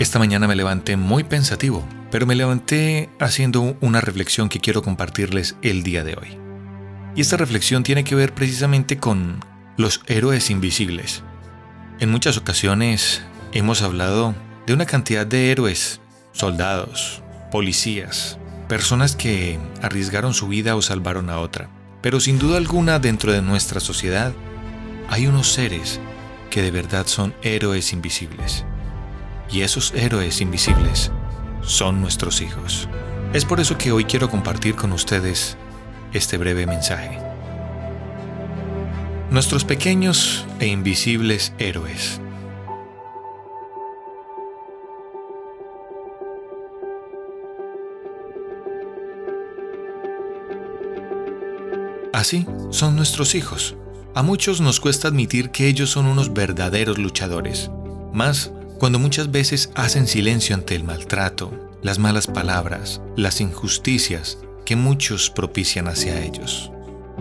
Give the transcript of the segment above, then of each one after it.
Esta mañana me levanté muy pensativo, pero me levanté haciendo una reflexión que quiero compartirles el día de hoy. Y esta reflexión tiene que ver precisamente con los héroes invisibles. En muchas ocasiones hemos hablado de una cantidad de héroes, soldados, policías, personas que arriesgaron su vida o salvaron a otra. Pero sin duda alguna dentro de nuestra sociedad hay unos seres que de verdad son héroes invisibles y esos héroes invisibles son nuestros hijos. Es por eso que hoy quiero compartir con ustedes este breve mensaje. Nuestros pequeños e invisibles héroes. Así son nuestros hijos. A muchos nos cuesta admitir que ellos son unos verdaderos luchadores, más cuando muchas veces hacen silencio ante el maltrato, las malas palabras, las injusticias que muchos propician hacia ellos.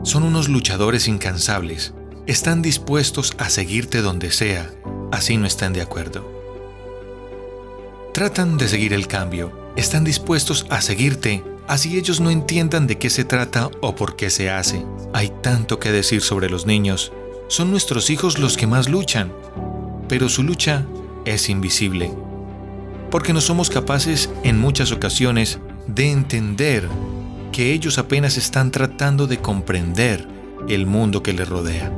Son unos luchadores incansables, están dispuestos a seguirte donde sea, así no están de acuerdo. Tratan de seguir el cambio, están dispuestos a seguirte, así ellos no entiendan de qué se trata o por qué se hace. Hay tanto que decir sobre los niños, son nuestros hijos los que más luchan, pero su lucha es invisible, porque no somos capaces en muchas ocasiones de entender que ellos apenas están tratando de comprender el mundo que les rodea.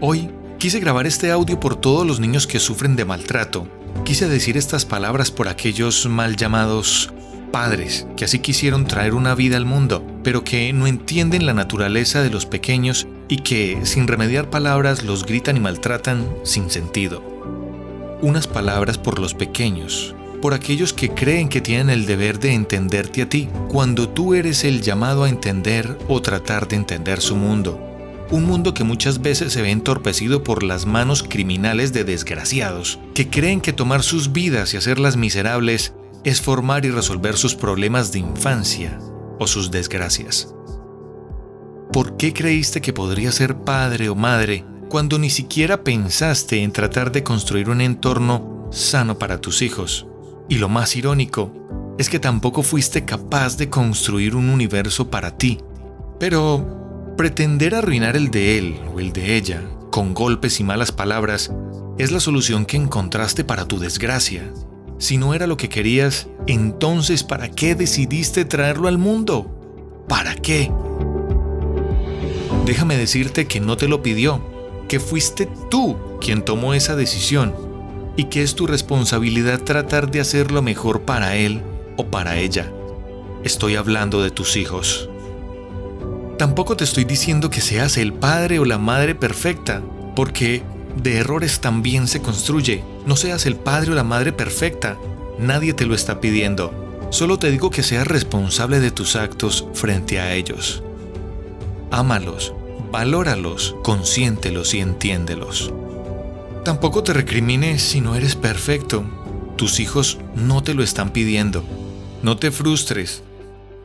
Hoy quise grabar este audio por todos los niños que sufren de maltrato. Quise decir estas palabras por aquellos mal llamados padres que así quisieron traer una vida al mundo, pero que no entienden la naturaleza de los pequeños y que, sin remediar palabras, los gritan y maltratan sin sentido unas palabras por los pequeños, por aquellos que creen que tienen el deber de entenderte a ti, cuando tú eres el llamado a entender o tratar de entender su mundo. Un mundo que muchas veces se ve entorpecido por las manos criminales de desgraciados, que creen que tomar sus vidas y hacerlas miserables es formar y resolver sus problemas de infancia o sus desgracias. ¿Por qué creíste que podría ser padre o madre cuando ni siquiera pensaste en tratar de construir un entorno sano para tus hijos. Y lo más irónico es que tampoco fuiste capaz de construir un universo para ti. Pero pretender arruinar el de él o el de ella con golpes y malas palabras es la solución que encontraste para tu desgracia. Si no era lo que querías, entonces ¿para qué decidiste traerlo al mundo? ¿Para qué? Déjame decirte que no te lo pidió, que fuiste tú quien tomó esa decisión y que es tu responsabilidad tratar de hacer lo mejor para él o para ella. Estoy hablando de tus hijos. Tampoco te estoy diciendo que seas el padre o la madre perfecta, porque de errores también se construye. No seas el padre o la madre perfecta. Nadie te lo está pidiendo. Solo te digo que seas responsable de tus actos frente a ellos. Ámalos, valóralos, consiéntelos y entiéndelos. Tampoco te recrimines si no eres perfecto. Tus hijos no te lo están pidiendo. No te frustres.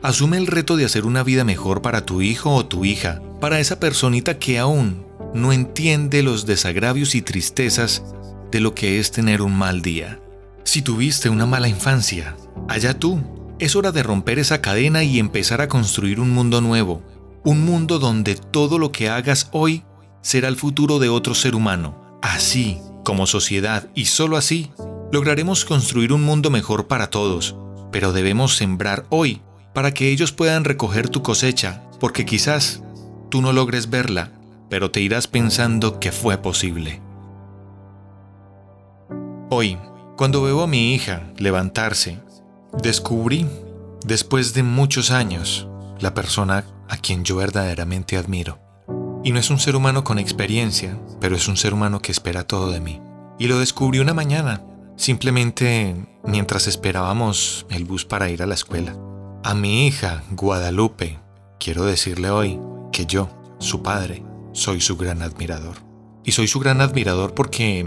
Asume el reto de hacer una vida mejor para tu hijo o tu hija, para esa personita que aún no entiende los desagravios y tristezas de lo que es tener un mal día. Si tuviste una mala infancia, allá tú. Es hora de romper esa cadena y empezar a construir un mundo nuevo, un mundo donde todo lo que hagas hoy será el futuro de otro ser humano. Así, como sociedad, y solo así, lograremos construir un mundo mejor para todos. Pero debemos sembrar hoy para que ellos puedan recoger tu cosecha, porque quizás tú no logres verla, pero te irás pensando que fue posible. Hoy, cuando veo a mi hija levantarse, descubrí, después de muchos años, la persona a quien yo verdaderamente admiro. Y no es un ser humano con experiencia, pero es un ser humano que espera todo de mí. Y lo descubrí una mañana, simplemente mientras esperábamos el bus para ir a la escuela. A mi hija, Guadalupe, quiero decirle hoy que yo, su padre, soy su gran admirador. Y soy su gran admirador porque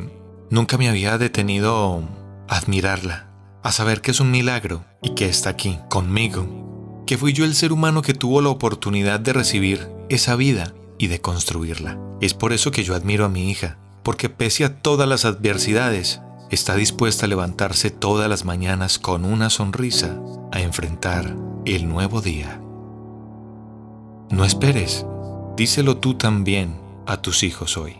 nunca me había detenido a admirarla, a saber que es un milagro y que está aquí, conmigo, que fui yo el ser humano que tuvo la oportunidad de recibir esa vida y de construirla. Es por eso que yo admiro a mi hija, porque pese a todas las adversidades, está dispuesta a levantarse todas las mañanas con una sonrisa a enfrentar el nuevo día. No esperes, díselo tú también a tus hijos hoy.